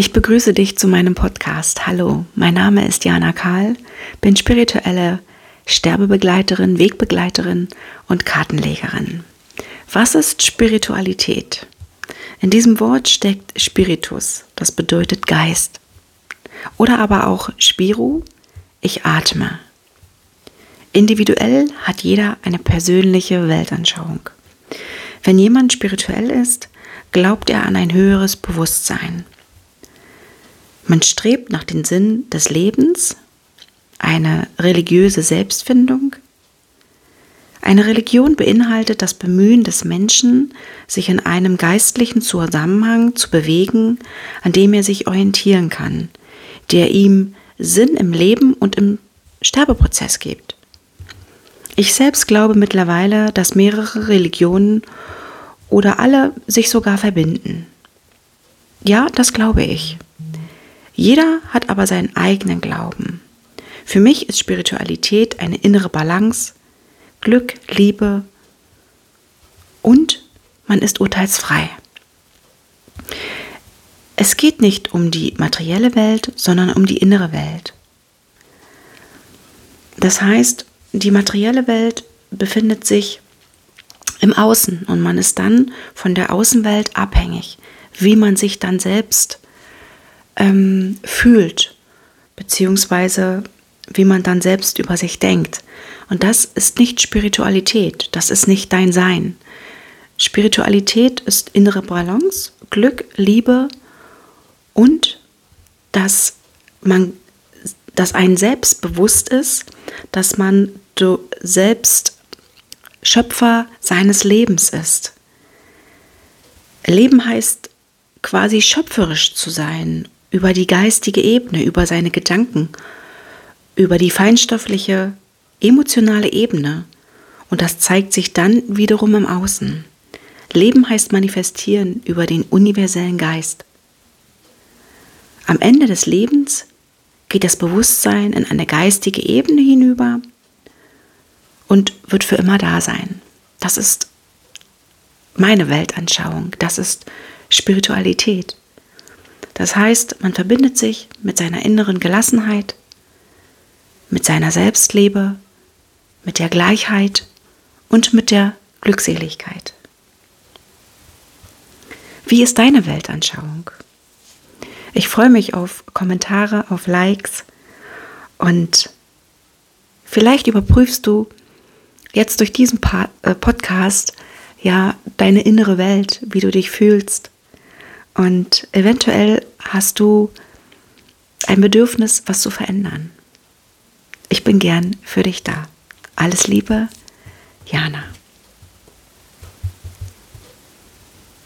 Ich begrüße dich zu meinem Podcast. Hallo, mein Name ist Jana Karl, bin spirituelle Sterbebegleiterin, Wegbegleiterin und Kartenlegerin. Was ist Spiritualität? In diesem Wort steckt Spiritus, das bedeutet Geist. Oder aber auch Spiru, ich atme. Individuell hat jeder eine persönliche Weltanschauung. Wenn jemand spirituell ist, glaubt er an ein höheres Bewusstsein. Man strebt nach dem Sinn des Lebens, eine religiöse Selbstfindung. Eine Religion beinhaltet das Bemühen des Menschen, sich in einem geistlichen Zusammenhang zu bewegen, an dem er sich orientieren kann, der ihm Sinn im Leben und im Sterbeprozess gibt. Ich selbst glaube mittlerweile, dass mehrere Religionen oder alle sich sogar verbinden. Ja, das glaube ich. Jeder hat aber seinen eigenen Glauben. Für mich ist Spiritualität eine innere Balance, Glück, Liebe und man ist urteilsfrei. Es geht nicht um die materielle Welt, sondern um die innere Welt. Das heißt, die materielle Welt befindet sich im Außen und man ist dann von der Außenwelt abhängig, wie man sich dann selbst ähm, fühlt, beziehungsweise wie man dann selbst über sich denkt. Und das ist nicht Spiritualität, das ist nicht dein Sein. Spiritualität ist innere Balance, Glück, Liebe und dass man, dass ein selbst bewusst ist, dass man du selbst Schöpfer seines Lebens ist. Leben heißt quasi schöpferisch zu sein über die geistige Ebene, über seine Gedanken, über die feinstoffliche, emotionale Ebene. Und das zeigt sich dann wiederum im Außen. Leben heißt manifestieren über den universellen Geist. Am Ende des Lebens geht das Bewusstsein in eine geistige Ebene hinüber und wird für immer da sein. Das ist meine Weltanschauung, das ist Spiritualität. Das heißt, man verbindet sich mit seiner inneren Gelassenheit, mit seiner Selbstliebe, mit der Gleichheit und mit der Glückseligkeit. Wie ist deine Weltanschauung? Ich freue mich auf Kommentare, auf Likes und vielleicht überprüfst du jetzt durch diesen äh, Podcast ja deine innere Welt, wie du dich fühlst und eventuell hast du ein Bedürfnis, was zu verändern. Ich bin gern für dich da. Alles Liebe, Jana.